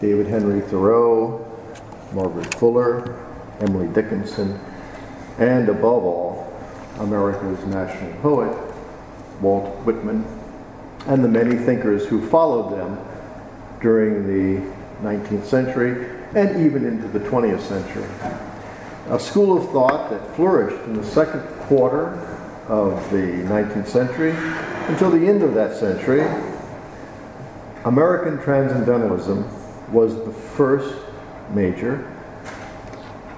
David Henry Thoreau, Margaret Fuller, Emily Dickinson, and above all, America's national poet, Walt Whitman, and the many thinkers who followed them during the 19th century and even into the 20th century. A school of thought that flourished in the second quarter of the 19th century until the end of that century. American Transcendentalism was the first major,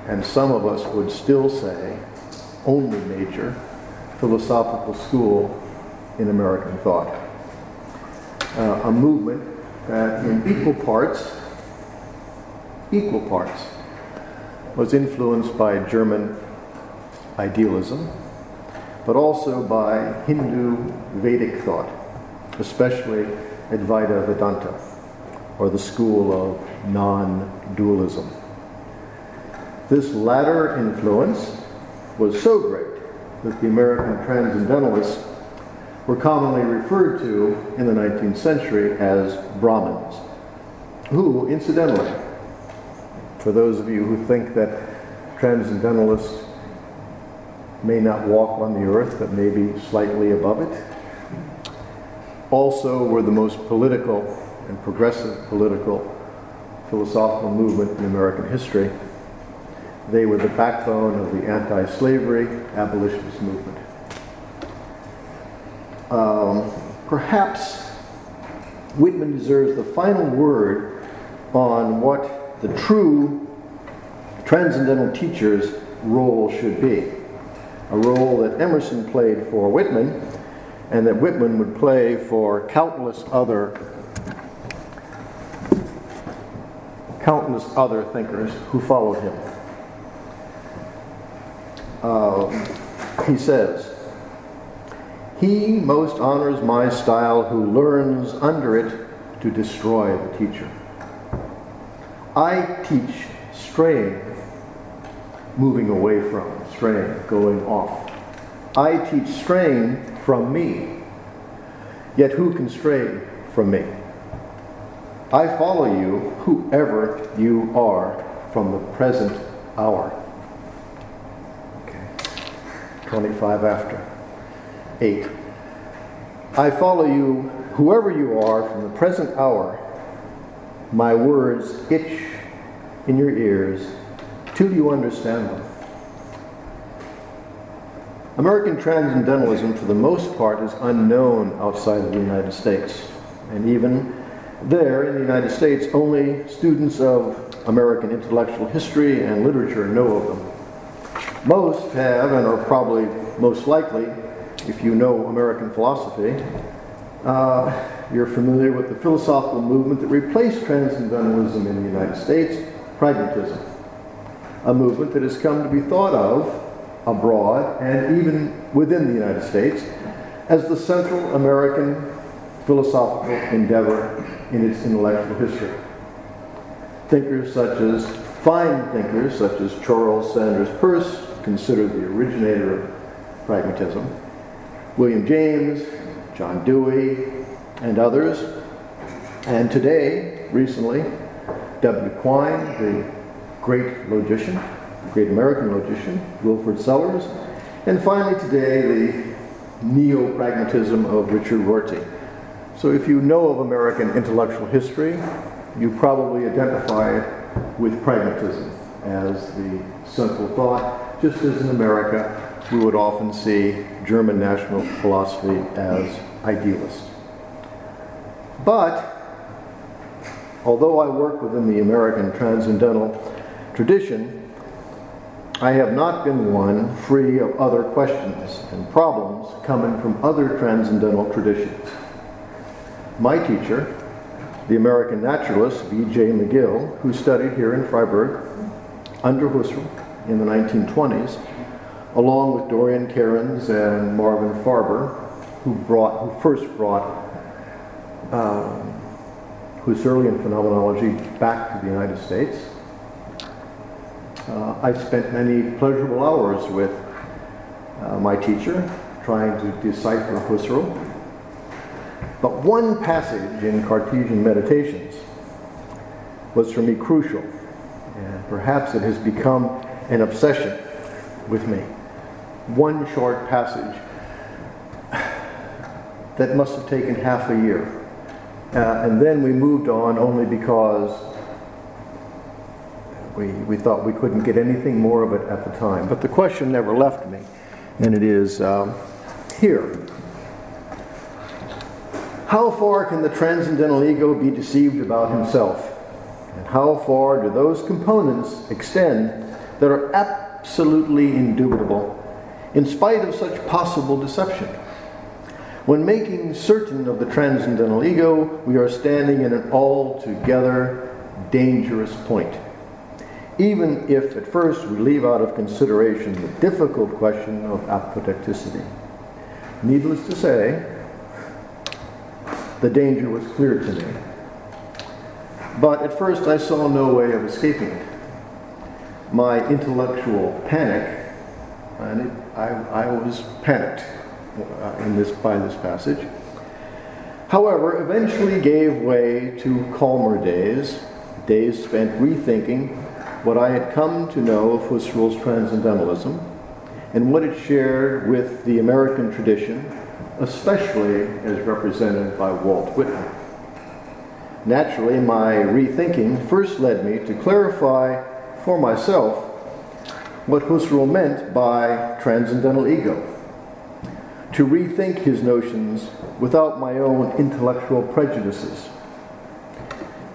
and some of us would still say only major, philosophical school in American thought. Uh, a movement that in equal parts, equal parts, was influenced by German idealism, but also by Hindu Vedic thought, especially Advaita Vedanta, or the school of non dualism. This latter influence was so great that the American transcendentalists were commonly referred to in the 19th century as Brahmins, who, incidentally, for those of you who think that transcendentalists may not walk on the earth but may be slightly above it, also were the most political and progressive political philosophical movement in American history. They were the backbone of the anti slavery abolitionist movement. Um, perhaps Whitman deserves the final word on what the true transcendental teacher's role should be. A role that Emerson played for Whitman and that Whitman would play for countless other countless other thinkers who followed him. Uh, he says, he most honors my style who learns under it to destroy the teacher. I teach straying, moving away from, straying, going off. I teach straying from me. Yet who can stray from me? I follow you, whoever you are, from the present hour. Okay. 25 after. 8. I follow you, whoever you are, from the present hour. My words itch in your ears till you understand them. American transcendentalism, for the most part, is unknown outside of the United States. And even there, in the United States, only students of American intellectual history and literature know of them. Most have, and are probably most likely, if you know American philosophy, uh, you're familiar with the philosophical movement that replaced transcendentalism in the United States, pragmatism. A movement that has come to be thought of abroad and even within the United States as the Central American philosophical endeavor in its intellectual history. Thinkers such as, fine thinkers such as Charles Sanders Peirce, considered the originator of pragmatism, William James, John Dewey, and others. And today, recently, W. Quine, the great logician, great American logician, Wilfrid Sellars, and finally today, the neo-pragmatism of Richard Rorty. So if you know of American intellectual history, you probably identify it with pragmatism as the central thought, just as in America we would often see German national philosophy as idealist. But although I work within the American transcendental tradition, I have not been one free of other questions and problems coming from other transcendental traditions. My teacher, the American naturalist V.J. McGill, who studied here in Freiburg under Husserl in the 1920s, along with Dorian Cairns and Marvin Farber, who brought, who first brought um, Husserlian phenomenology back to the United States. Uh, I spent many pleasurable hours with uh, my teacher trying to decipher Husserl. But one passage in Cartesian Meditations was for me crucial, and perhaps it has become an obsession with me. One short passage that must have taken half a year. Uh, and then we moved on only because we, we thought we couldn't get anything more of it at the time. But the question never left me, and it is um, here. How far can the transcendental ego be deceived about himself? And how far do those components extend that are absolutely indubitable, in spite of such possible deception? When making certain of the transcendental ego, we are standing in an altogether dangerous point. Even if at first we leave out of consideration the difficult question of apodicticity. Needless to say, the danger was clear to me. But at first I saw no way of escaping it. My intellectual panic, and it, I, I was panicked uh, in this, by this passage, however, eventually gave way to calmer days, days spent rethinking what I had come to know of Husserl's transcendentalism and what it shared with the American tradition, especially as represented by Walt Whitman. Naturally, my rethinking first led me to clarify for myself what Husserl meant by transcendental ego to rethink his notions without my own intellectual prejudices.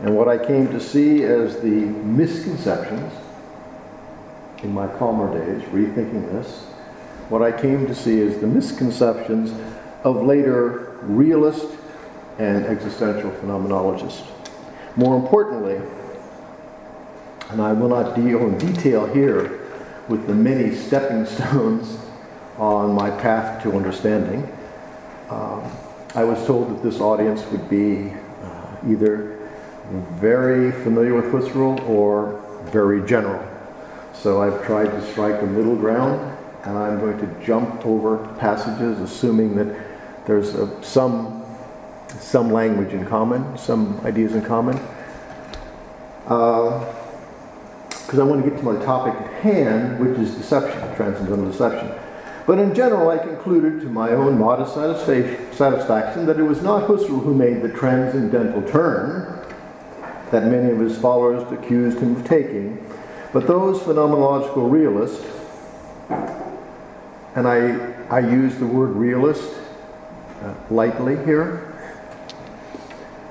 And what I came to see as the misconceptions in my calmer days, rethinking this, what I came to see as the misconceptions of later realist and existential phenomenologists. More importantly, and I will not deal in detail here with the many stepping stones on my path to understanding. Um, I was told that this audience would be uh, either very familiar with Husserl or very general. So I've tried to strike a middle ground, and I'm going to jump over passages, assuming that there's a, some some language in common, some ideas in common. Because uh, I want to get to my topic at hand, which is deception, transcendental deception. But in general, I concluded to my own modest satisfaction that it was not Husserl who made the transcendental turn that many of his followers accused him of taking, but those phenomenological realists, and I, I use the word realist lightly here.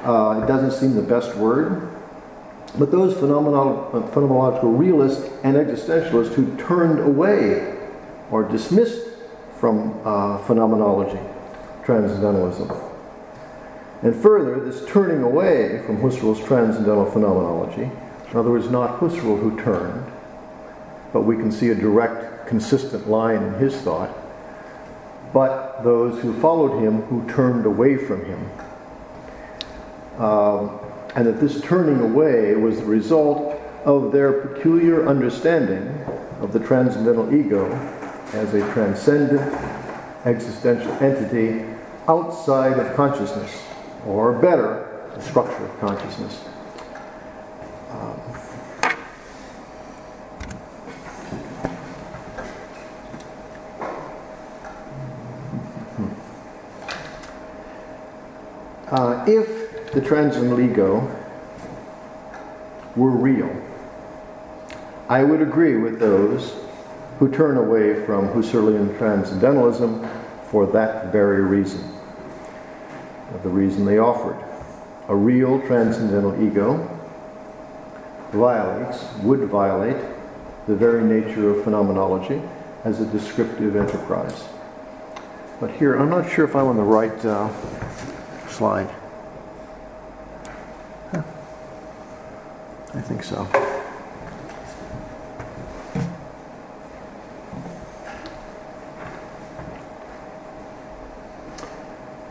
Uh, it doesn't seem the best word, but those phenomenological realists and existentialists who turned away or dismissed from uh, phenomenology, transcendentalism. And further, this turning away from Husserl's transcendental phenomenology, in other words, not Husserl who turned, but we can see a direct, consistent line in his thought, but those who followed him who turned away from him. Um, and that this turning away was the result of their peculiar understanding of the transcendental ego as a transcendent existential entity outside of consciousness, or better, the structure of consciousness. Um, uh, if the transcendental ego were real, I would agree with those who turn away from Husserlian transcendentalism for that very reason. The reason they offered. A real transcendental ego violates, would violate, the very nature of phenomenology as a descriptive enterprise. But here, I'm not sure if I'm on the right uh, slide. Huh. I think so.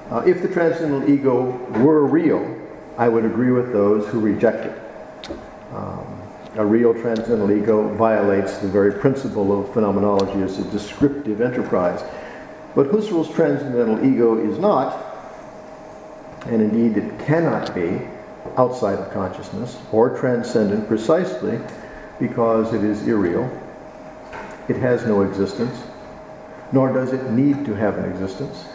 Uh, if the transcendental ego were real, I would agree with those who reject it. Um, a real transcendental ego violates the very principle of phenomenology as a descriptive enterprise. But Husserl's transcendental ego is not, and indeed it cannot be, outside of consciousness or transcendent precisely because it is irreal. It has no existence, nor does it need to have an existence.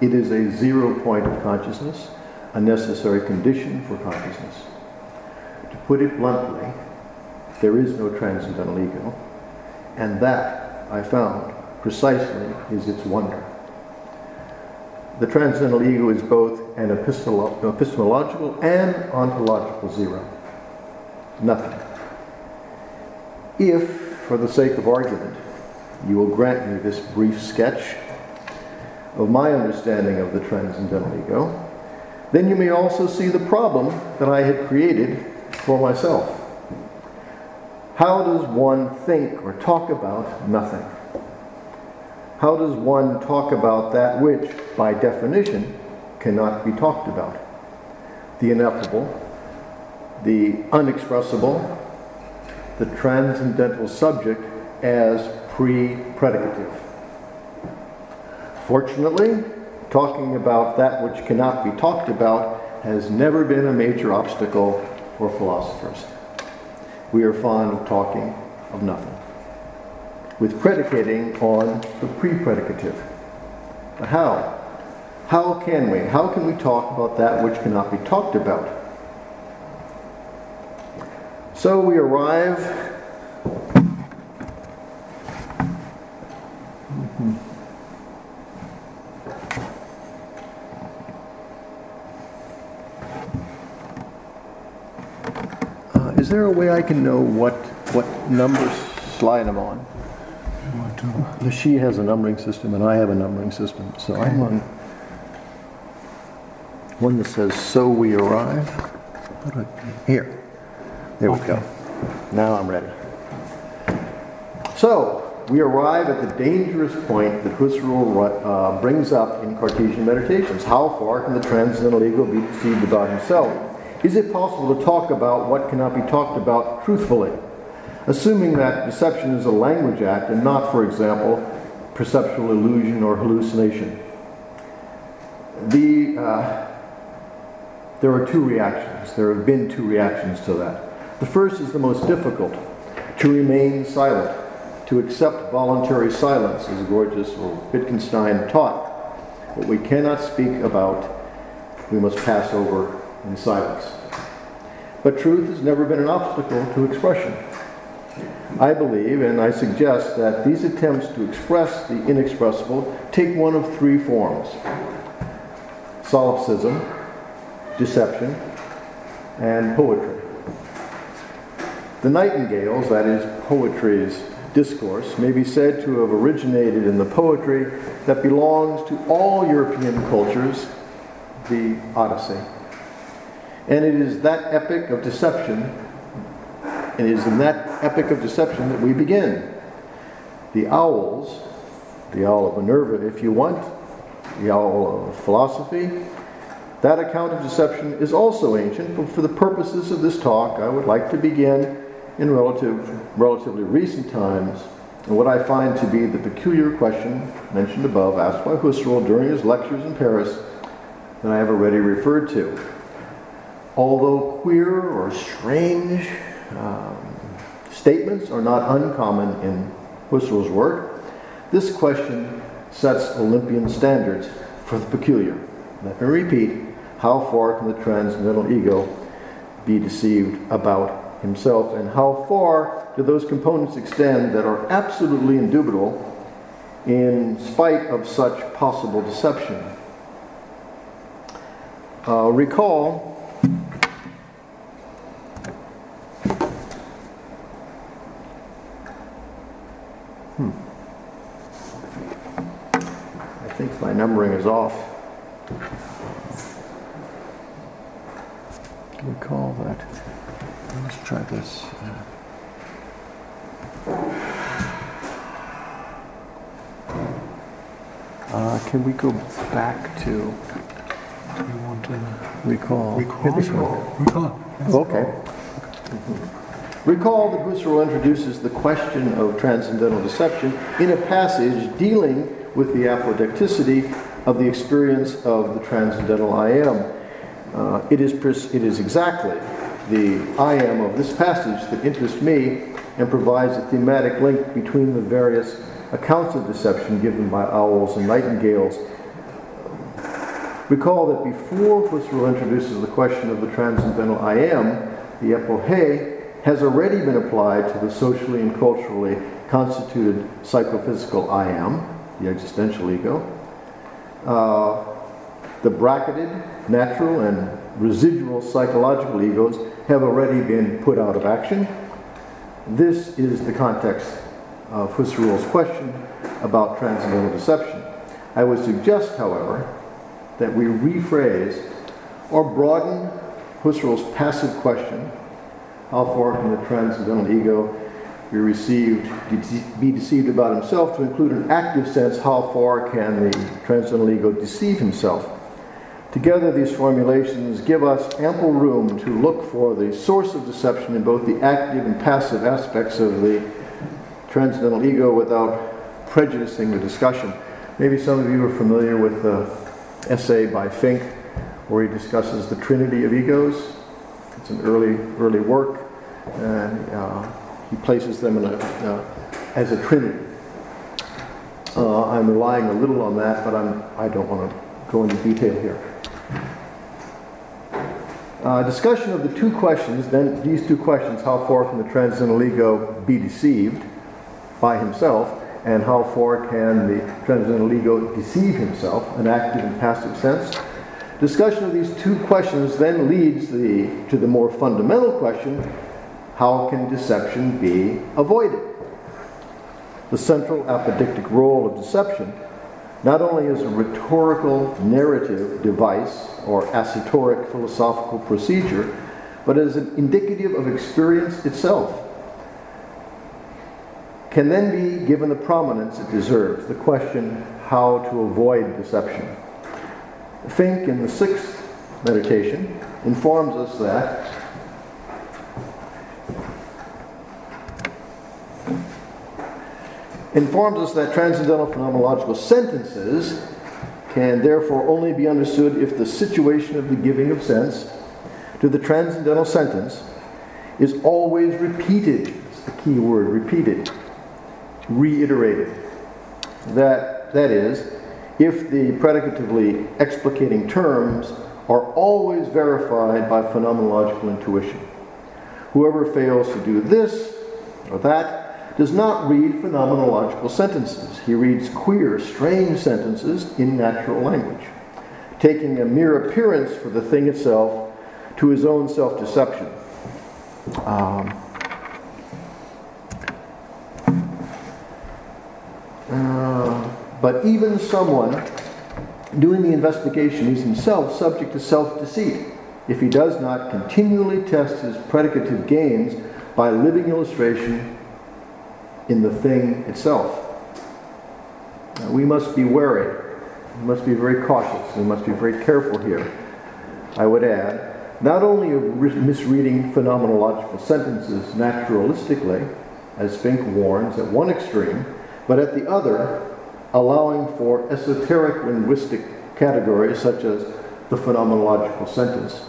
It is a zero point of consciousness, a necessary condition for consciousness. To put it bluntly, there is no transcendental ego, and that, I found, precisely is its wonder. The transcendental ego is both an epistolo- epistemological and ontological zero. Nothing. If, for the sake of argument, you will grant me this brief sketch of my understanding of the transcendental ego, then you may also see the problem that I had created for myself. How does one think or talk about nothing? How does one talk about that which, by definition, cannot be talked about? The ineffable, the unexpressible, the transcendental subject as pre predicative. Fortunately, talking about that which cannot be talked about has never been a major obstacle for philosophers. We are fond of talking of nothing with predicating on the pre-predicative. But how? How can we? How can we talk about that which cannot be talked about? So we arrive uh, is there a way I can know what what number slide I'm on? The she has a numbering system and I have a numbering system. So okay. I'm on one that says, so we arrive. Here. There we go. Now I'm ready. So, we arrive at the dangerous point that Husserl uh, brings up in Cartesian Meditations. How far can the transcendental ego be deceived about himself? Is it possible to talk about what cannot be talked about truthfully? Assuming that deception is a language act and not, for example, perceptual illusion or hallucination. The, uh, there are two reactions. There have been two reactions to that. The first is the most difficult to remain silent, to accept voluntary silence, as Gorgias or Wittgenstein taught. What we cannot speak about, we must pass over in silence. But truth has never been an obstacle to expression. I believe, and I suggest, that these attempts to express the inexpressible take one of three forms solipsism, deception, and poetry. The Nightingales, that is, poetry's discourse, may be said to have originated in the poetry that belongs to all European cultures, the Odyssey. And it is that epic of deception and it is in that epic of deception that we begin. The owls, the owl of Minerva, if you want, the owl of philosophy, that account of deception is also ancient, but for the purposes of this talk, I would like to begin in relative, relatively recent times and what I find to be the peculiar question mentioned above, asked by Husserl during his lectures in Paris, that I have already referred to. Although queer or strange, um, statements are not uncommon in Husserl's work. This question sets Olympian standards for the peculiar. Let me repeat how far can the transcendental ego be deceived about himself, and how far do those components extend that are absolutely indubitable in spite of such possible deception? Uh, recall My numbering is off. Recall that. Let's try this. Uh, can we go back to? You want to recall? Recall. Recall. recall. Okay. Recall that Husserl introduces the question of transcendental deception in a passage dealing with the apodicticity of the experience of the transcendental I am. Uh, it, is it is exactly the I am of this passage that interests me and provides a thematic link between the various accounts of deception given by owls and nightingales. Recall that before Husserl introduces the question of the transcendental I am, the epoche has already been applied to the socially and culturally constituted psychophysical I am, the existential ego. Uh, the bracketed, natural, and residual psychological egos have already been put out of action. This is the context of Husserl's question about transcendental deception. I would suggest, however, that we rephrase or broaden Husserl's passive question how far can the transcendental ego be received, be deceived about himself, to include an active sense, how far can the transcendental ego deceive himself? Together, these formulations give us ample room to look for the source of deception in both the active and passive aspects of the transcendental ego without prejudicing the discussion. Maybe some of you are familiar with the essay by Fink where he discusses the trinity of egos. It's an early, early work, and uh, he places them a, uh, as a trinity. Uh, I'm relying a little on that, but I'm, I don't want to go into detail here. Uh, discussion of the two questions, then these two questions, how far can the transcendental ego be deceived by himself, and how far can the transcendental ego deceive himself, an active and passive sense? Discussion of these two questions then leads the, to the more fundamental question, how can deception be avoided? The central apodictic role of deception not only as a rhetorical narrative device or assertoric philosophical procedure, but as an indicative of experience itself, can then be given the prominence it deserves the question how to avoid deception. Fink in the sixth meditation informs us that informs us that transcendental phenomenological sentences can therefore only be understood if the situation of the giving of sense to the transcendental sentence is always repeated. It's the key word, repeated, reiterated. That, that is, if the predicatively explicating terms are always verified by phenomenological intuition. Whoever fails to do this or that does not read phenomenological sentences. He reads queer, strange sentences in natural language, taking a mere appearance for the thing itself to his own self deception. Um, uh, but even someone doing the investigation is himself subject to self deceit if he does not continually test his predicative gains by living illustration in the thing itself. We must be wary. We must be very cautious. We must be very careful here. I would add, not only of misreading phenomenological sentences naturalistically, as Fink warns at one extreme, but at the other, allowing for esoteric linguistic categories such as the phenomenological sentence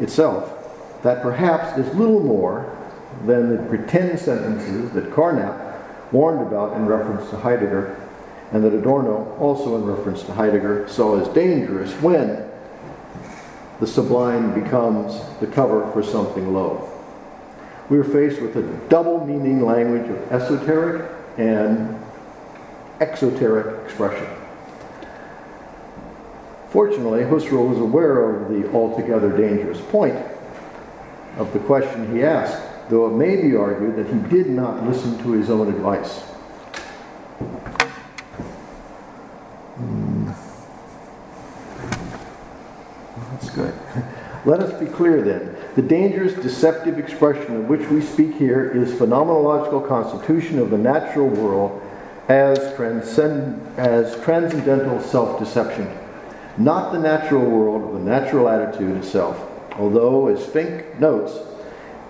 itself, that perhaps is little more than the pretend sentences that Carnap warned about in reference to Heidegger, and that Adorno, also in reference to Heidegger, saw as dangerous when the sublime becomes the cover for something low. We are faced with a double meaning language of esoteric and exoteric expression. Fortunately, Husserl was aware of the altogether dangerous point of the question he asked though it may be argued that he did not listen to his own advice. Hmm. That's good. Let us be clear then. The dangerous, deceptive expression of which we speak here is phenomenological constitution of the natural world as, transcend, as transcendental self deception, not the natural world of the natural attitude itself. Although, as Fink notes,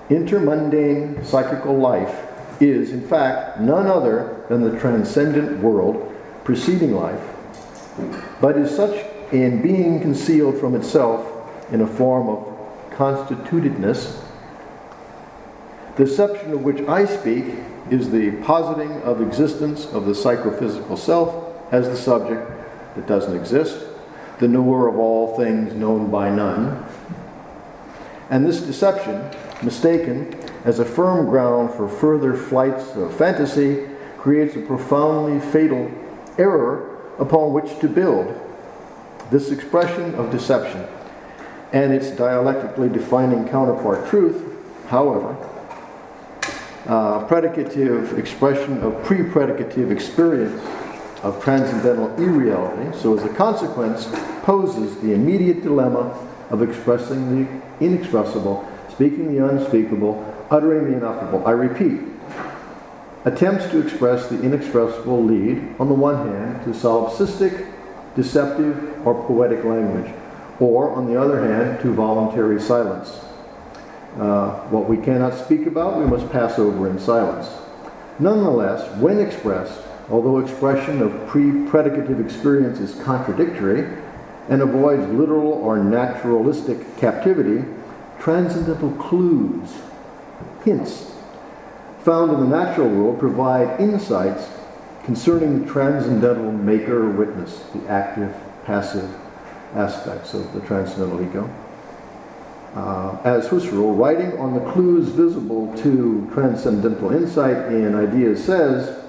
intermundane psychical life is, in fact, none other than the transcendent world preceding life, but is such in being concealed from itself in a form of constitutedness. The deception of which I speak is the positing of existence of the psychophysical self as the subject that doesn't exist, the knower of all things known by none. And this deception, mistaken as a firm ground for further flights of fantasy, creates a profoundly fatal error upon which to build. This expression of deception and its dialectically defining counterpart truth, however, uh, predicative expression of pre-predicative experience of transcendental irreality, so as a consequence, poses the immediate dilemma of expressing the inexpressible, speaking the unspeakable, uttering the ineffable. I repeat, attempts to express the inexpressible lead, on the one hand, to solipsistic, deceptive, or poetic language, or, on the other hand, to voluntary silence. Uh, what we cannot speak about, we must pass over in silence. Nonetheless, when expressed, although expression of pre-predicative experience is contradictory and avoids literal or naturalistic captivity, transcendental clues, hints, found in the natural world provide insights concerning the transcendental maker witness, the active, passive aspects of the transcendental ego. Uh, as Husserl, writing on the clues visible to transcendental insight in ideas, says,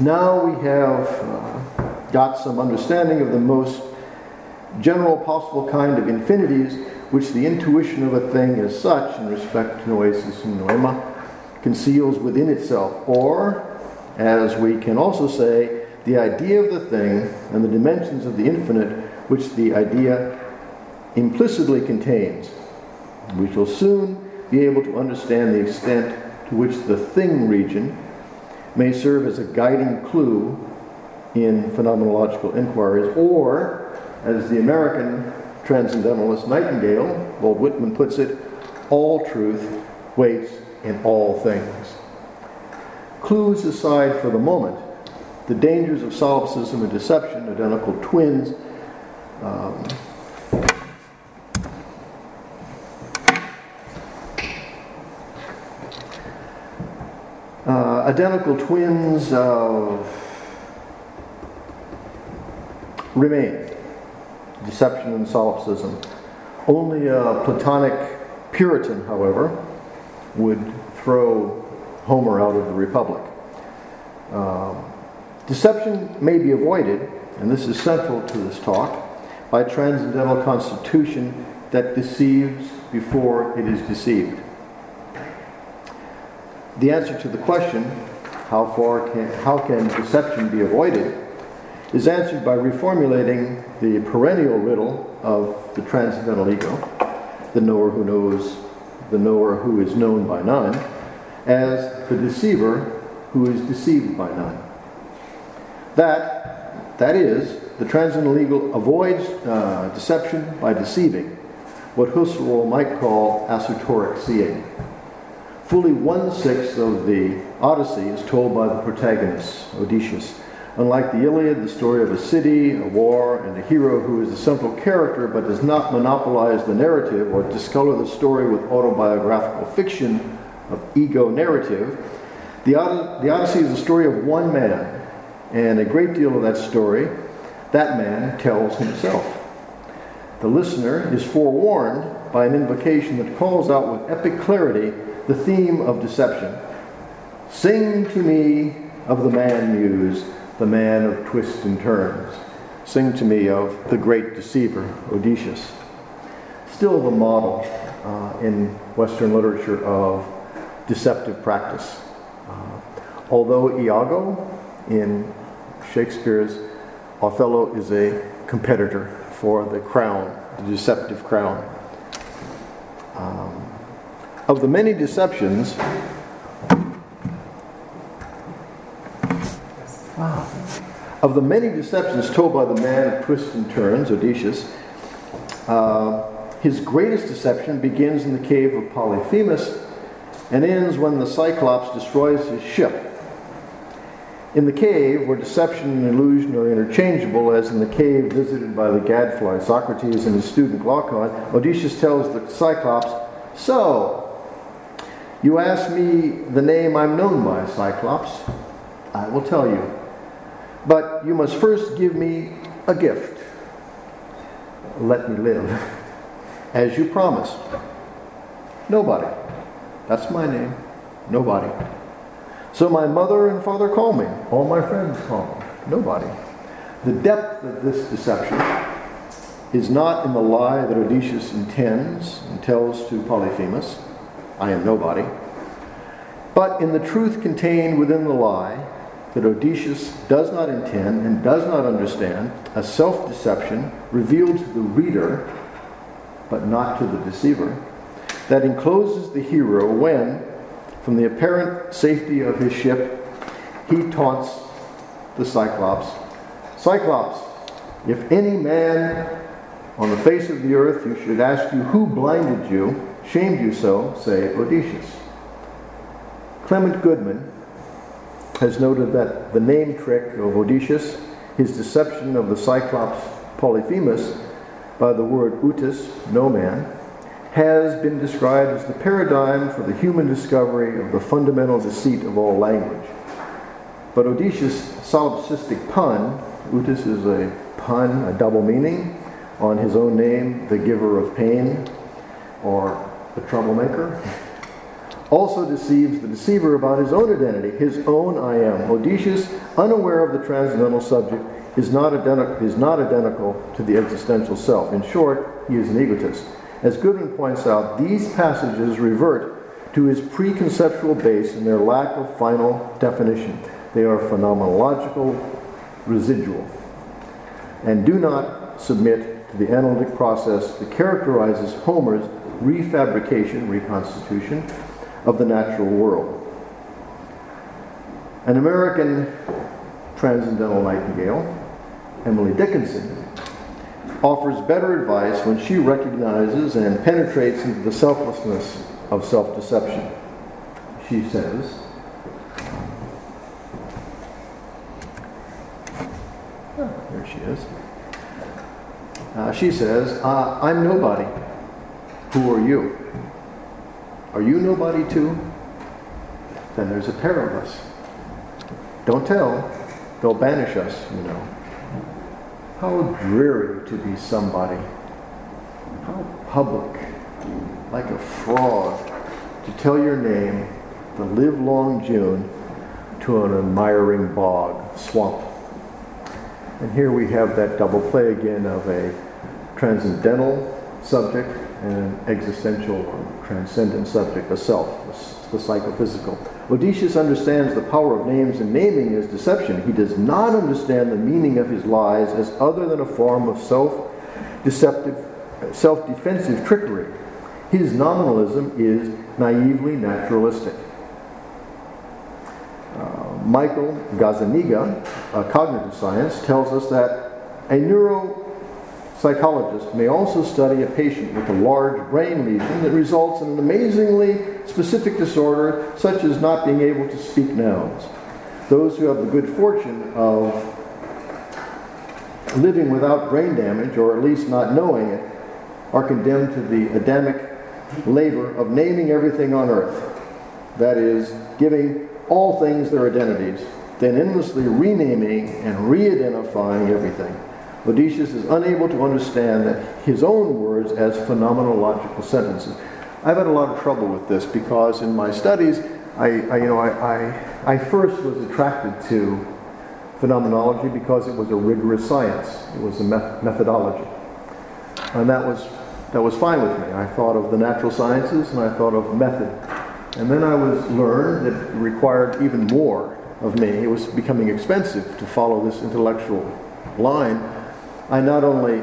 now we have uh, got some understanding of the most general possible kind of infinities which the intuition of a thing as such, in respect to noesis and noema, conceals within itself. Or, as we can also say, the idea of the thing and the dimensions of the infinite which the idea implicitly contains. We shall soon be able to understand the extent to which the thing region may serve as a guiding clue in phenomenological inquiries, or, as the American transcendentalist Nightingale, Walt Whitman puts it, all truth waits in all things. Clues aside for the moment, the dangers of solipsism and deception, identical twins, um, uh, identical twins remain deception and solipsism. Only a Platonic Puritan, however, would throw Homer out of the Republic. Um, deception may be avoided, and this is central to this talk, by transcendental constitution that deceives before it is deceived. The answer to the question, how far can, how can deception be avoided, is answered by reformulating the perennial riddle of the transcendental ego, the knower who knows, the knower who is known by none, as the deceiver who is deceived by none. That, that is, the transcendental ego avoids uh, deception by deceiving, what Husserl might call esoteric seeing. Fully one sixth of the Odyssey is told by the protagonist, Odysseus, Unlike the Iliad, the story of a city, a war, and a hero who is the central character but does not monopolize the narrative or discolor the story with autobiographical fiction of ego narrative, the, the Odyssey is the story of one man, and a great deal of that story, that man tells himself. The listener is forewarned by an invocation that calls out with epic clarity the theme of deception. Sing to me of the man muse the man of twists and turns. Sing to me of the great deceiver, Odysseus. Still the model uh, in Western literature of deceptive practice. Uh, although Iago in Shakespeare's Othello is a competitor for the crown, the deceptive crown. Um, of the many deceptions, Of the many deceptions told by the man of twists and turns, Odysseus, uh, his greatest deception begins in the cave of Polyphemus and ends when the Cyclops destroys his ship. In the cave, where deception and illusion are interchangeable, as in the cave visited by the gadfly Socrates and his student Glaucon, Odysseus tells the Cyclops, So, you ask me the name I'm known by, Cyclops. I will tell you. But you must first give me a gift. Let me live. As you promised. Nobody. That's my name. Nobody. So my mother and father call me. All my friends call me. Nobody. The depth of this deception is not in the lie that Odysseus intends and tells to Polyphemus, I am nobody, but in the truth contained within the lie that Odysseus does not intend and does not understand, a self deception revealed to the reader, but not to the deceiver, that encloses the hero when, from the apparent safety of his ship, he taunts the Cyclops Cyclops, if any man on the face of the earth you should ask you who blinded you, shamed you so, say Odysseus. Clement Goodman has noted that the name trick of Odysseus, his deception of the Cyclops Polyphemus by the word Outis, no man, has been described as the paradigm for the human discovery of the fundamental deceit of all language. But Odysseus' solipsistic pun, Outis is a pun, a double meaning, on his own name, the giver of pain, or the troublemaker, also deceives the deceiver about his own identity, his own I am. Odysseus, unaware of the transcendental subject, is not, identi- is not identical to the existential self. In short, he is an egotist. As Goodman points out, these passages revert to his preconceptual base in their lack of final definition. They are phenomenological, residual, and do not submit to the analytic process that characterizes Homer's refabrication, reconstitution of the natural world. An American transcendental nightingale, Emily Dickinson, offers better advice when she recognizes and penetrates into the selflessness of self deception. She says, oh, There she is. Uh, she says, uh, I'm nobody. Who are you? Are you nobody too? Then there's a pair of us. Don't tell. They'll banish us, you know. How dreary to be somebody. How public, like a fraud, to tell your name the livelong June to an admiring bog, swamp. And here we have that double play again of a transcendental subject an existential or transcendent subject, the self, the psychophysical. Odysseus understands the power of names and naming is deception. He does not understand the meaning of his lies as other than a form of self-deceptive, self-defensive trickery. His nominalism is naively naturalistic. Uh, Michael Gazzaniga, a cognitive science, tells us that a neuro Psychologists may also study a patient with a large brain lesion that results in an amazingly specific disorder, such as not being able to speak nouns. Those who have the good fortune of living without brain damage, or at least not knowing it, are condemned to the Adamic labor of naming everything on earth. That is, giving all things their identities, then endlessly renaming and re identifying everything. Odysseus is unable to understand his own words as phenomenological sentences. I've had a lot of trouble with this because in my studies, I, I you know, I, I, I first was attracted to phenomenology because it was a rigorous science. It was a methodology, and that was that was fine with me. I thought of the natural sciences and I thought of method, and then I was learned that it required even more of me. It was becoming expensive to follow this intellectual line I not only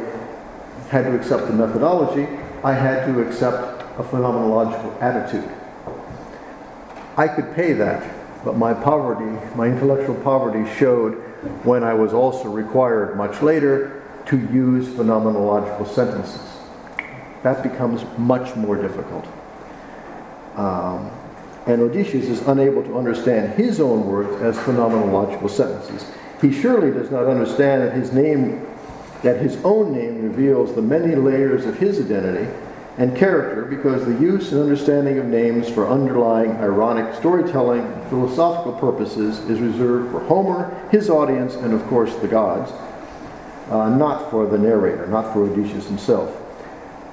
had to accept the methodology, I had to accept a phenomenological attitude. I could pay that, but my poverty, my intellectual poverty, showed when I was also required much later to use phenomenological sentences. That becomes much more difficult. Um, and Odysseus is unable to understand his own words as phenomenological sentences. He surely does not understand that his name, that his own name reveals the many layers of his identity and character because the use and understanding of names for underlying ironic storytelling and philosophical purposes is reserved for Homer, his audience, and of course the gods, uh, not for the narrator, not for Odysseus himself.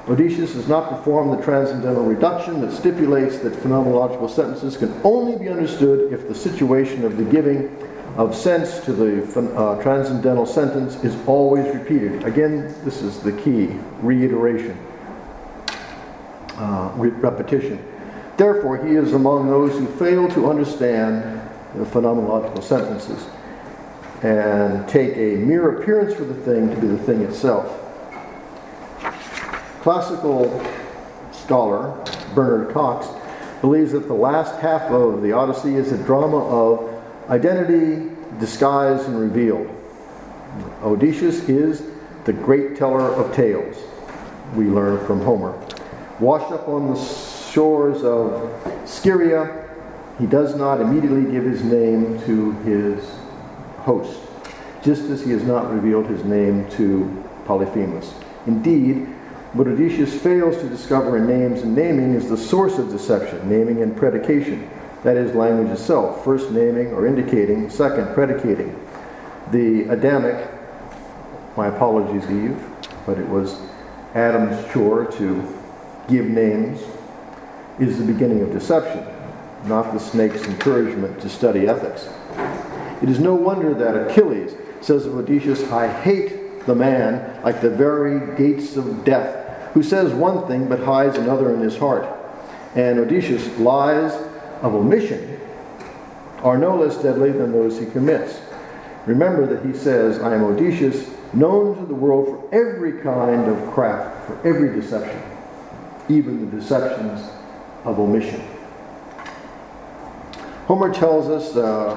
Odysseus has not performed the transcendental reduction that stipulates that phenomenological sentences can only be understood if the situation of the giving of sense to the uh, transcendental sentence is always repeated. Again, this is the key reiteration, uh, re- repetition. Therefore, he is among those who fail to understand the phenomenological sentences and take a mere appearance for the thing to be the thing itself. Classical scholar Bernard Knox believes that the last half of the Odyssey is a drama of identity, disguise, and reveal. Odysseus is the great teller of tales, we learn from Homer. Washed up on the shores of Scheria, he does not immediately give his name to his host, just as he has not revealed his name to Polyphemus. Indeed, what Odysseus fails to discover in names and naming is the source of deception, naming and predication. That is, language itself, first naming or indicating, second predicating. The Adamic, my apologies, Eve, but it was Adam's chore to give names, is the beginning of deception, not the snake's encouragement to study ethics. It is no wonder that Achilles says of Odysseus, I hate the man like the very gates of death who says one thing but hides another in his heart. And Odysseus' lies of omission are no less deadly than those he commits. Remember that he says, I am Odysseus, known to the world for every kind of craft, for every deception, even the deceptions of omission. Homer tells us uh,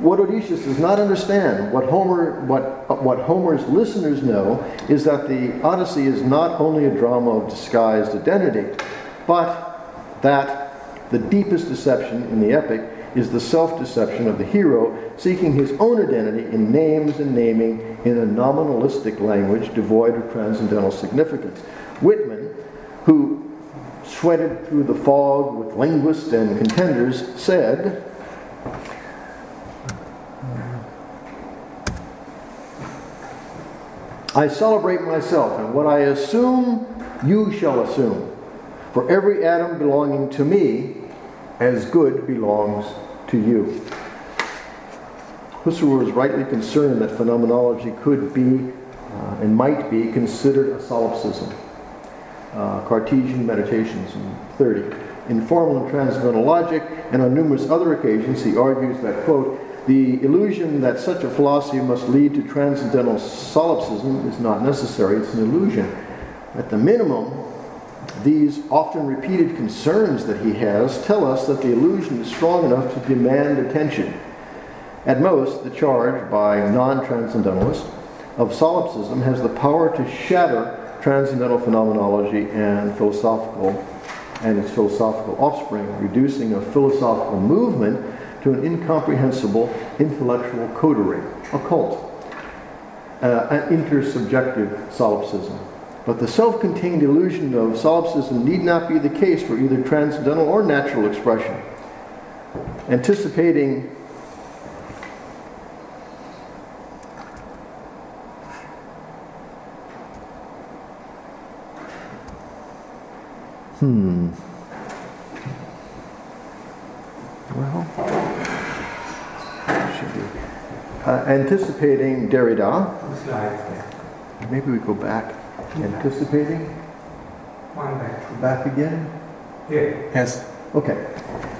what Odysseus does not understand, what Homer, what, what Homer's listeners know, is that the Odyssey is not only a drama of disguised identity, but that the deepest deception in the epic is the self-deception of the hero seeking his own identity in names and naming in a nominalistic language devoid of transcendental significance. Whitman, who sweated through the fog with linguists and contenders, said, I celebrate myself, and what I assume, you shall assume. For every atom belonging to me, as good belongs to you. Husserl was rightly concerned that phenomenology could be uh, and might be considered a solipsism. Uh, Cartesian Meditations in 30. In formal and transcendental logic, and on numerous other occasions, he argues that, quote, the illusion that such a philosophy must lead to transcendental solipsism is not necessary, it's an illusion. At the minimum, these often repeated concerns that he has tell us that the illusion is strong enough to demand attention. At most, the charge by non transcendentalists of solipsism has the power to shatter transcendental phenomenology and philosophical and its philosophical offspring, reducing a philosophical movement to an incomprehensible intellectual coterie, a cult, uh, an intersubjective solipsism. But the self contained illusion of solipsism need not be the case for either transcendental or natural expression. Anticipating Hmm. Well, should uh, anticipating Derrida. Maybe we go back. Anticipating? One back. Back again? Yeah. Yes. Okay.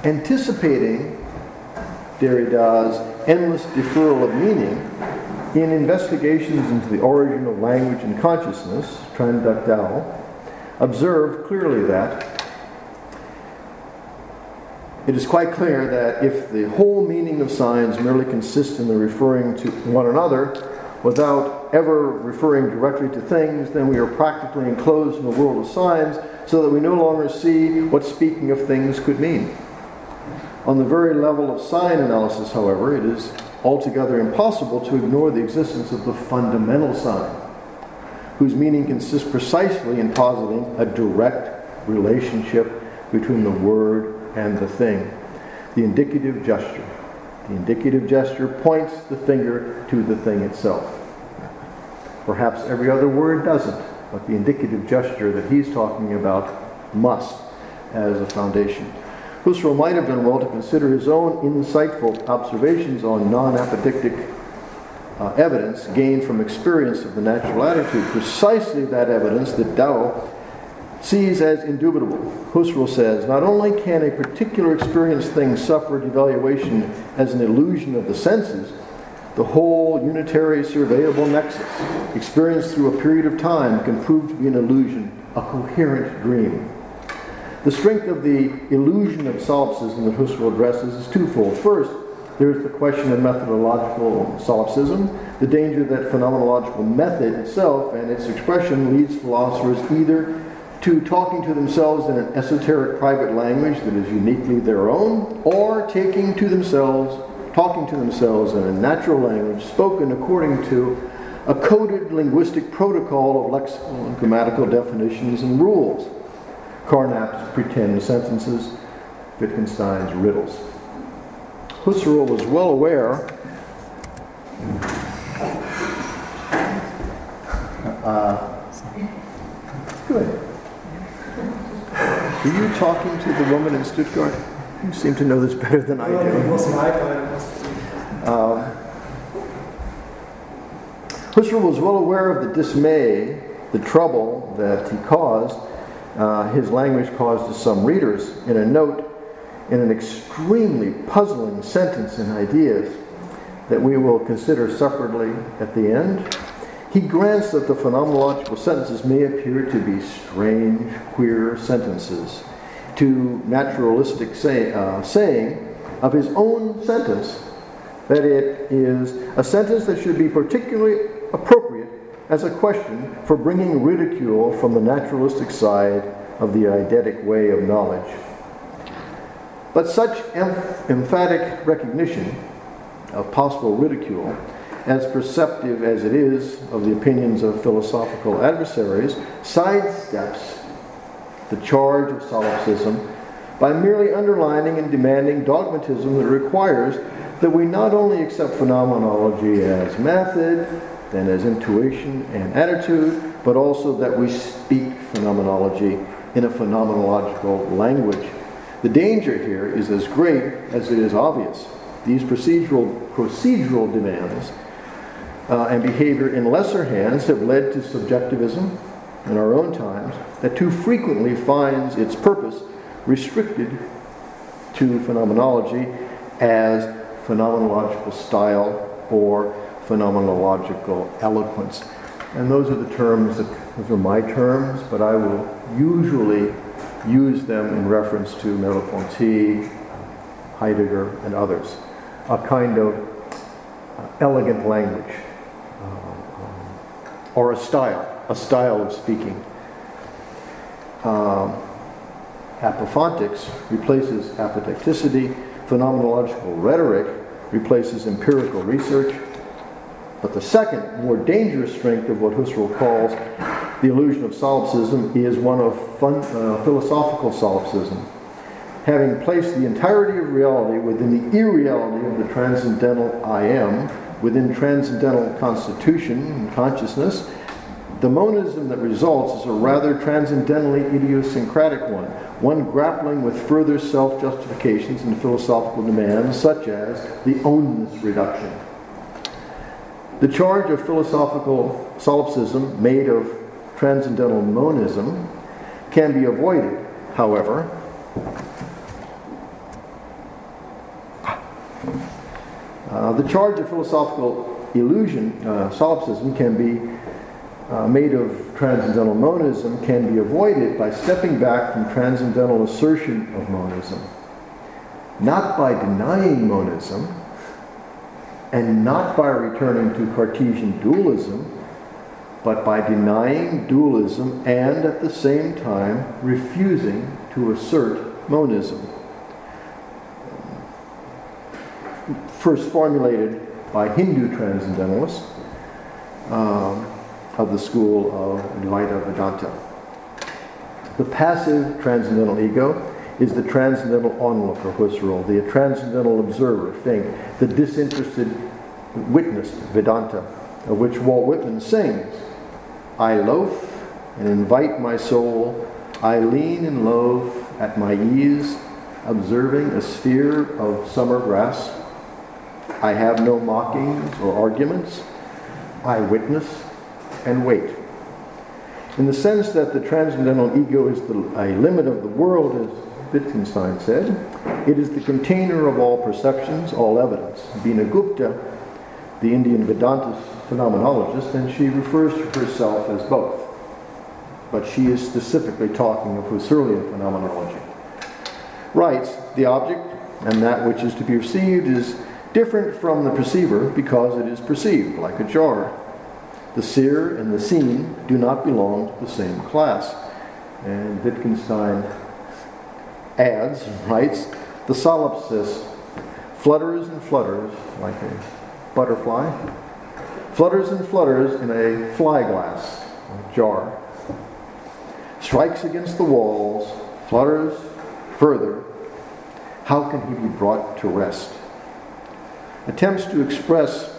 Anticipating Derrida's endless deferral of meaning in investigations into the origin of language and consciousness, Tran Duc Thao, observed clearly that it is quite clear that if the whole meaning of signs merely consists in the referring to one another without ever referring directly to things, then we are practically enclosed in a world of signs so that we no longer see what speaking of things could mean. On the very level of sign analysis, however, it is altogether impossible to ignore the existence of the fundamental sign, whose meaning consists precisely in positing a direct relationship between the word and the thing. The indicative gesture. The indicative gesture points the finger to the thing itself. Perhaps every other word doesn't, but the indicative gesture that he's talking about must as a foundation. Husserl might have done well to consider his own insightful observations on non apodictic uh, evidence gained from experience of the natural attitude, precisely that evidence that Thao sees as indubitable. Husserl says, not only can a particular experienced thing suffer devaluation as an illusion of the senses, the whole unitary surveyable nexus, experienced through a period of time, can prove to be an illusion, a coherent dream. The strength of the illusion of solipsism that Husserl addresses is twofold. First, there's the question of methodological solipsism, the danger that phenomenological method itself and its expression leads philosophers either to talking to themselves in an esoteric private language that is uniquely their own, or taking to themselves, talking to themselves in a natural language spoken according to a coded linguistic protocol of lexical and grammatical definitions and rules. Carnap's pretend sentences, Wittgenstein's riddles. Husserl was well aware uh, good. Were you talking to the woman in Stuttgart? You seem to know this better than I do. Um, Husserl was well aware of the dismay, the trouble that he caused, uh, his language caused to some readers. In a note, in an extremely puzzling sentence and ideas that we will consider separately at the end, he grants that the phenomenological sentences may appear to be strange, queer sentences to naturalistic say, uh, saying of his own sentence that it is a sentence that should be particularly appropriate as a question for bringing ridicule from the naturalistic side of the eidetic way of knowledge. But such emphatic recognition of possible ridicule as perceptive as it is of the opinions of philosophical adversaries, sidesteps the charge of solipsism by merely underlining and demanding dogmatism that requires that we not only accept phenomenology as method, then as intuition and attitude, but also that we speak phenomenology in a phenomenological language. The danger here is as great as it is obvious. These procedural, procedural demands uh, and behavior in lesser hands have led to subjectivism in our own times that too frequently finds its purpose restricted to phenomenology as phenomenological style or phenomenological eloquence. And those are the terms that, those are my terms, but I will usually use them in reference to Merleau-Ponty, Heidegger, and others. A kind of uh, elegant language um, um, or a style, a style of speaking. Um, apophantics replaces apodicticity. Phenomenological rhetoric replaces empirical research. But the second, more dangerous strength of what Husserl calls the illusion of solipsism is one of fun, uh, philosophical solipsism. Having placed the entirety of reality within the irreality of the transcendental I am, within transcendental constitution and consciousness, the monism that results is a rather transcendentally idiosyncratic one, one grappling with further self justifications and philosophical demands, such as the ownness reduction. The charge of philosophical solipsism, made of transcendental monism, can be avoided, however. Uh, the charge of philosophical illusion, uh, solipsism, can be uh, made of transcendental monism can be avoided by stepping back from transcendental assertion of monism. Not by denying monism, and not by returning to Cartesian dualism, but by denying dualism and at the same time refusing to assert monism. first formulated by Hindu transcendentalists um, of the school of Advaita Vedanta. The passive transcendental ego is the transcendental onlooker, Husserl, the transcendental observer, Fink, the disinterested witness, Vedanta, of which Walt Whitman sings, I loaf and invite my soul, I lean and loaf at my ease, observing a sphere of summer grass. I have no mockings or arguments. I witness and wait. In the sense that the transcendental ego is the, a limit of the world, as Wittgenstein said, it is the container of all perceptions, all evidence. Bina Gupta, the Indian Vedanta phenomenologist, and she refers to herself as both. But she is specifically talking of Husserlian phenomenology. Writes, the object and that which is to be perceived is different from the perceiver because it is perceived, like a jar. The seer and the seen do not belong to the same class. And Wittgenstein adds, writes, the solipsist flutters and flutters like a butterfly, flutters and flutters in a fly glass, a jar, strikes against the walls, flutters further. How can he be brought to rest? Attempts to express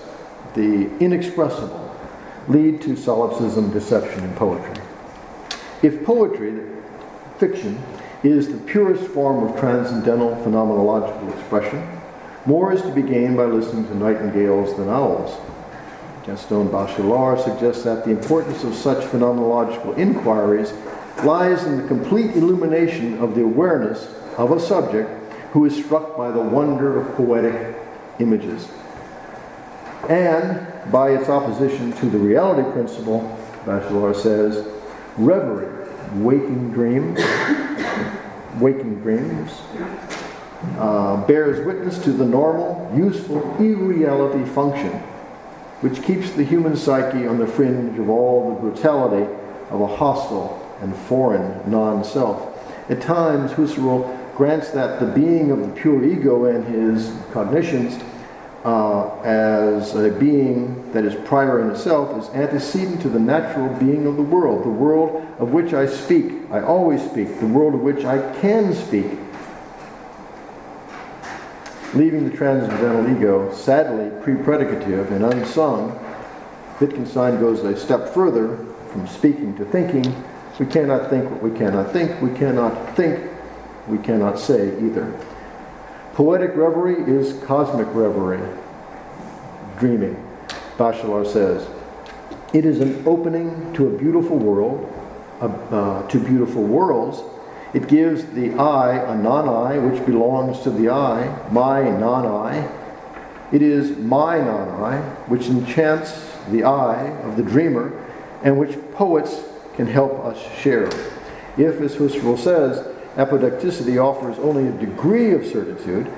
the inexpressible lead to solipsism, deception, and poetry. If poetry, fiction, is the purest form of transcendental phenomenological expression, more is to be gained by listening to nightingales than owls. Gaston Bachelard suggests that the importance of such phenomenological inquiries lies in the complete illumination of the awareness of a subject who is struck by the wonder of poetic images. And by its opposition to the reality principle, Bachelard says, reverie, waking dreams, waking dreams, uh, bears witness to the normal, useful irreality function, which keeps the human psyche on the fringe of all the brutality of a hostile and foreign non self. At times, Husserl grants that the being of the pure ego and his cognitions uh, as a being that is prior in itself is antecedent to the natural being of the world, the world of which I speak, I always speak, the world of which I can speak. Leaving the transcendental ego sadly pre-predicative and unsung, Wittgenstein goes a step further from speaking to thinking. We cannot think what we cannot think. We cannot think, we cannot say either. Poetic reverie is cosmic reverie, dreaming. Bachelard says, it is an opening to a beautiful world, uh, uh, to beautiful worlds. It gives the I a non-I, which belongs to the I, my non-I. It is my non-I, which enchants the I of the dreamer, and which poets can help us share. If, as Husserl says, apodicticity offers only a degree of certitude,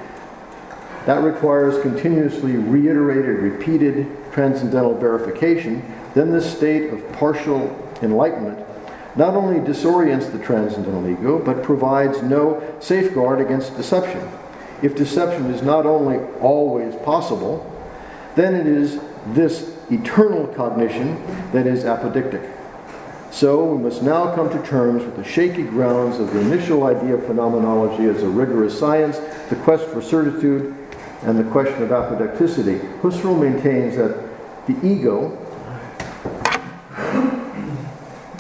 that requires continuously reiterated, repeated transcendental verification, then this state of partial enlightenment not only disorients the transcendental ego, but provides no safeguard against deception. If deception is not only always possible, then it is this eternal cognition that is apodictic. So we must now come to terms with the shaky grounds of the initial idea of phenomenology as a rigorous science, the quest for certitude, and the question of apodicticity. Husserl maintains that the ego,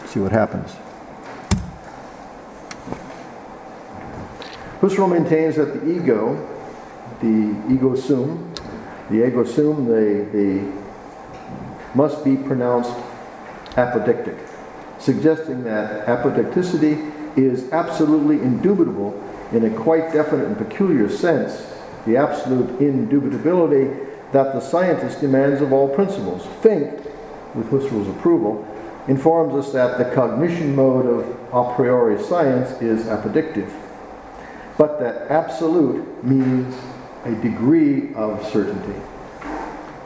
see what happens. Husserl maintains that the ego, the ego sum, the ego sum, the, the must be pronounced apodictic, suggesting that apodicticity is absolutely indubitable in a quite definite and peculiar sense, the absolute indubitability that the scientist demands of all principles. Fink, with Husserl's approval, informs us that the cognition mode of a priori science is apodictive, but that absolute means a degree of certainty.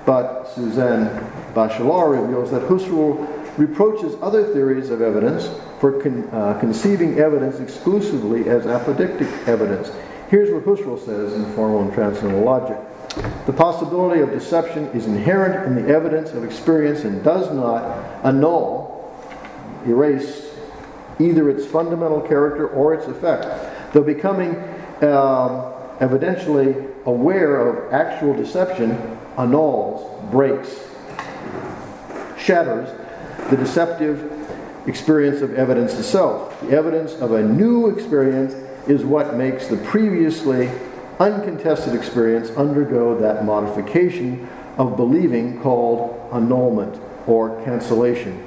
But Suzanne Bachelard reveals that Husserl reproaches other theories of evidence for con, uh, conceiving evidence exclusively as apodictic evidence. Here's what Husserl says in Formal and Transcendental Logic. The possibility of deception is inherent in the evidence of experience and does not annul, erase either its fundamental character or its effect. Though becoming um, evidentially aware of actual deception annuls, breaks, shatters the deceptive experience of evidence itself. The evidence of a new experience is what makes the previously uncontested experience undergo that modification of believing called annulment or cancellation.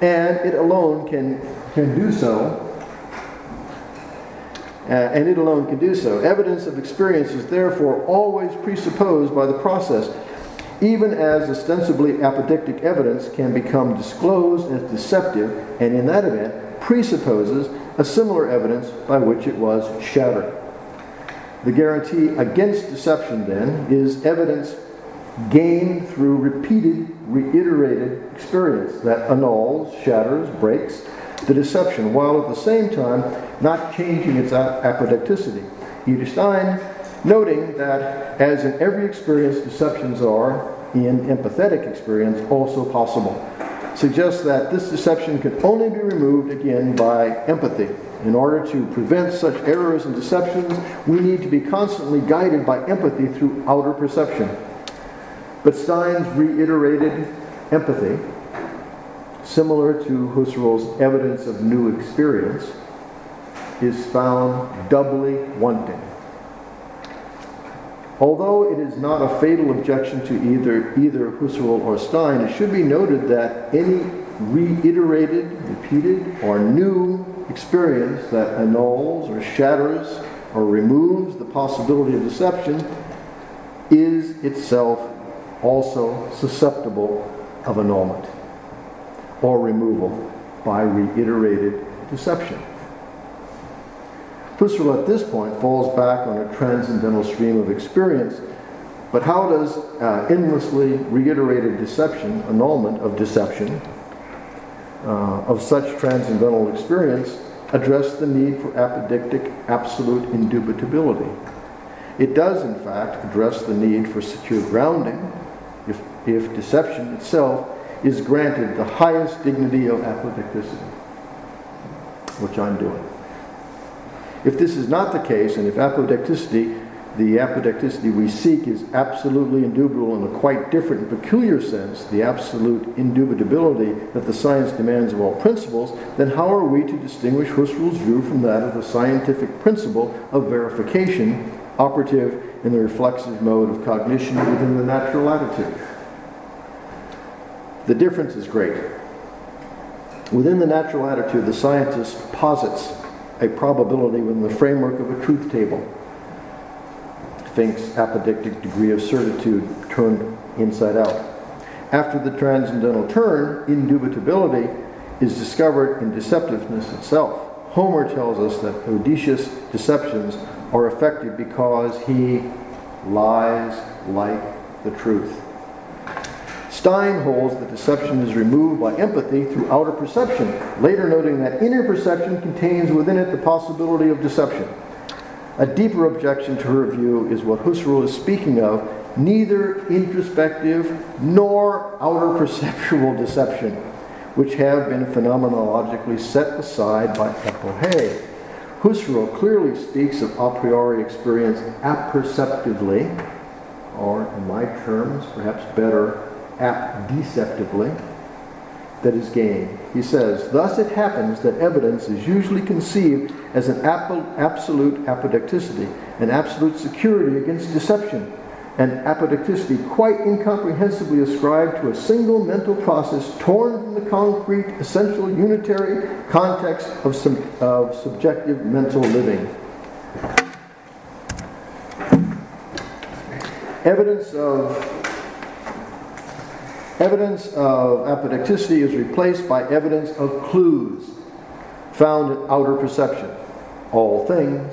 And it alone can, can do so. Uh, and it alone can do so. Evidence of experience is therefore always presupposed by the process, even as ostensibly apodictic evidence can become disclosed as deceptive, and in that event presupposes a similar evidence by which it was shattered. The guarantee against deception, then, is evidence gained through repeated, reiterated experience that annuls, shatters, breaks the deception, while at the same time not changing its apodicticity. Edith Stein, noting that as in every experience, deceptions are, in empathetic experience, also possible, suggests that this deception can only be removed again by empathy. In order to prevent such errors and deceptions, we need to be constantly guided by empathy through outer perception. But Stein's reiterated empathy, similar to Husserl's evidence of new experience, is found doubly wanting. Although it is not a fatal objection to either, either Husserl or Stein, it should be noted that any reiterated, repeated, or new experience that annuls or shatters or removes the possibility of deception is itself also susceptible of annulment or removal by reiterated deception. Husserl at this point falls back on a transcendental stream of experience, but how does uh, endlessly reiterated deception, annulment of deception, uh, of such transcendental experience, address the need for apodictic absolute indubitability? It does, in fact, address the need for secure grounding if, if deception itself is granted the highest dignity of apodicticity, which I'm doing. If this is not the case, and if apodicticity, the apodicticity we seek is absolutely indubitable in a quite different and peculiar sense, the absolute indubitability that the science demands of all principles, then how are we to distinguish Husserl's view from that of the scientific principle of verification, operative in the reflexive mode of cognition within the natural attitude? The difference is great. Within the natural attitude, the scientist posits a probability within the framework of a truth table. Fink's apodictic degree of certitude turned inside out. After the transcendental turn, indubitability is discovered in deceptiveness itself. Homer tells us that Odysseus' deceptions are effective because he lies like the truth. Stein holds that deception is removed by empathy through outer perception, later noting that inner perception contains within it the possibility of deception. A deeper objection to her view is what Husserl is speaking of neither introspective nor outer perceptual deception, which have been phenomenologically set aside by epoche. Husserl clearly speaks of a priori experience apperceptively, or in my terms, perhaps better, apdeceptively that is gained. He says, Thus it happens that evidence is usually conceived as an absolute apodicticity, an absolute security against deception, an apodicticity quite incomprehensibly ascribed to a single mental process torn from the concrete, essential, unitary context of, sub- of subjective mental living. Evidence of Evidence of apodicticity is replaced by evidence of clues found in outer perception. All things,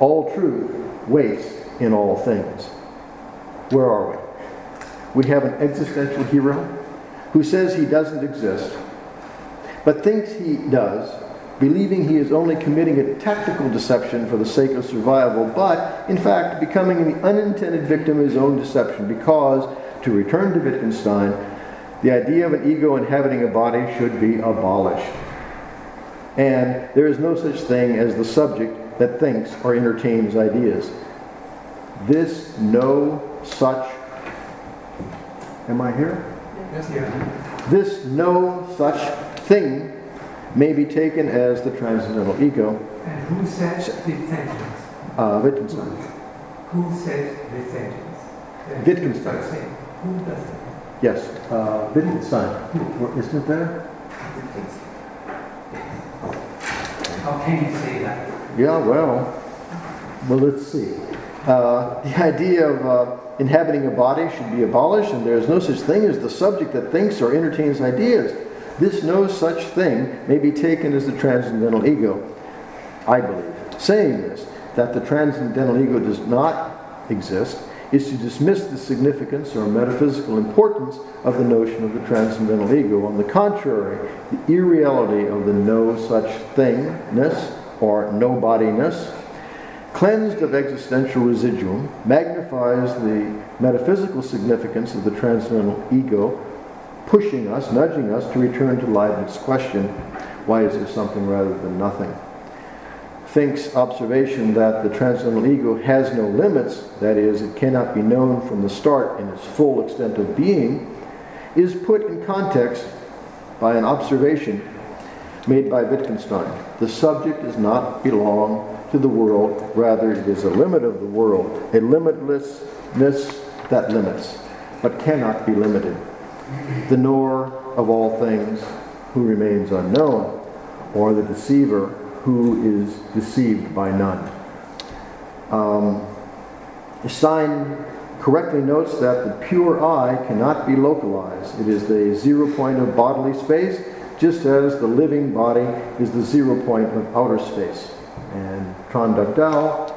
all truth waits in all things. Where are we? We have an existential hero who says he doesn't exist, but thinks he does, believing he is only committing a tactical deception for the sake of survival, but in fact becoming the unintended victim of his own deception because, to return to Wittgenstein, the idea of an ego inhabiting a body should be abolished. And there is no such thing as the subject that thinks or entertains ideas. This no such. Am I here? Yes, yeah. This no such thing may be taken as the transcendental ego, And who says the sentence? uh, Wittgenstein. Who says the sentence? Wittgenstein. Start saying, Who does that? Yes, uh, Wittgenstein. Isn't it there? How can you say that? Yeah, well, well, let's see. Uh, the idea of uh, inhabiting a body should be abolished, and there is no such thing as the subject that thinks or entertains ideas. This no such thing may be taken as the transcendental ego, I believe. Saying this, that the transcendental ego does not exist, is to dismiss the significance or metaphysical importance of the notion of the transcendental ego. On the contrary, the irreality of the no such thingness or nobodiness, cleansed of existential residuum, magnifies the metaphysical significance of the transcendental ego, pushing us, nudging us to return to Leibniz's question why is there something rather than nothing? Fink's observation that the transcendental ego has no limits, that is, it cannot be known from the start in its full extent of being, is put in context by an observation made by Wittgenstein. The subject does not belong to the world, rather, it is a limit of the world, a limitlessness that limits, but cannot be limited. The knower of all things who remains unknown, or the deceiver who is deceived by none. Um, Stein correctly notes that the pure I cannot be localized. It is the zero point of bodily space, just as the living body is the zero point of outer space. And Duc Thao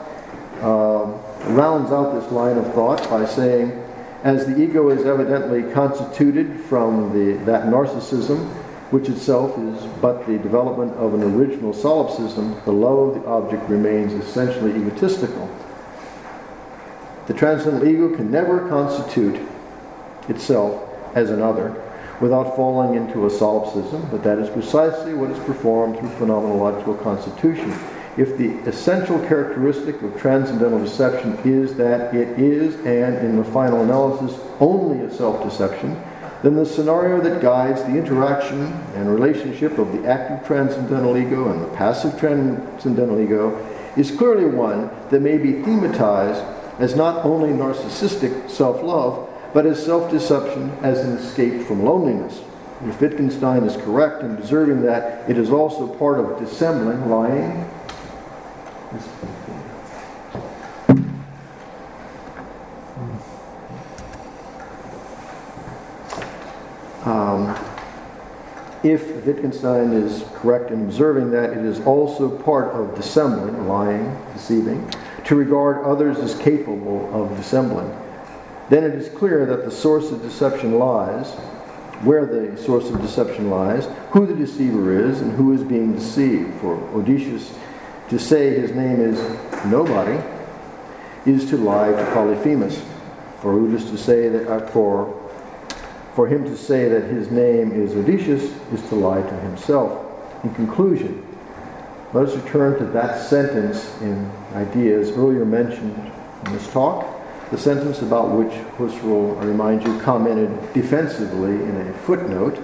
uh, rounds out this line of thought by saying, as the ego is evidently constituted from the, that narcissism which itself is but the development of an original solipsism, the love of the object remains essentially egotistical. The transcendental ego can never constitute itself as another without falling into a solipsism, but that is precisely what is performed through phenomenological constitution. If the essential characteristic of transcendental deception is that it is, and in the final analysis, only a self deception, then the scenario that guides the interaction and relationship of the active transcendental ego and the passive transcendental ego is clearly one that may be thematized as not only narcissistic self love, but as self deception as an escape from loneliness. If Wittgenstein is correct in observing that it is also part of dissembling, lying, Um, if Wittgenstein is correct in observing that it is also part of dissembling, lying, deceiving, to regard others as capable of dissembling, then it is clear that the source of deception lies, where the source of deception lies, who the deceiver is, and who is being deceived. For Odysseus to say his name is nobody is to lie to Polyphemus. For Odysseus to say that, for for him to say that his name is Odysseus is to lie to himself. In conclusion, let us return to that sentence in ideas earlier mentioned in this talk, the sentence about which Husserl, I remind you, commented defensively in a footnote,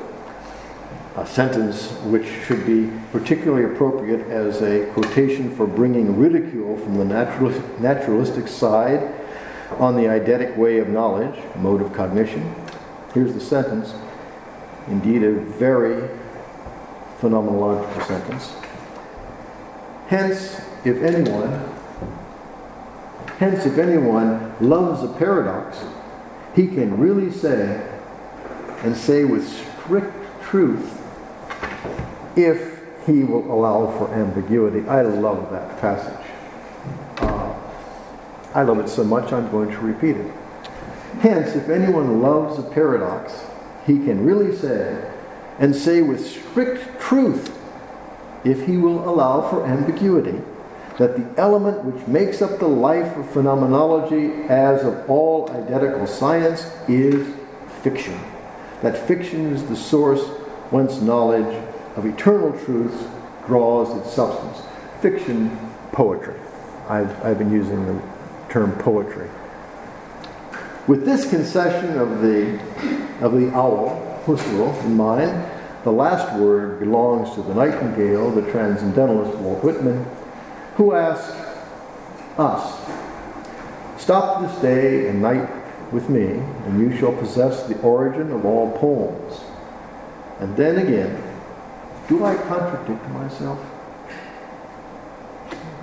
a sentence which should be particularly appropriate as a quotation for bringing ridicule from the naturalistic side on the eidetic way of knowledge, mode of cognition, Here's the sentence, indeed a very phenomenological sentence. Hence, if anyone, hence if anyone loves a paradox, he can really say, and say with strict truth, if he will allow for ambiguity. I love that passage. Uh, I love it so much I'm going to repeat it. Hence, if anyone loves a paradox, he can really say, and say with strict truth, if he will allow for ambiguity, that the element which makes up the life of phenomenology as of all eidetical science is fiction. That fiction is the source whence knowledge of eternal truths draws its substance. Fiction, poetry. I've, I've been using the term poetry. With this concession of the, of the owl, Husserl, in mind, the last word belongs to the nightingale, the transcendentalist Walt Whitman, who asks us, Stop this day and night with me, and you shall possess the origin of all poems. And then again, do I contradict myself?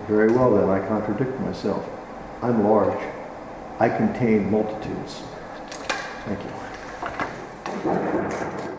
Very well, then, I contradict myself. I'm large. I contain multitudes. Thank you.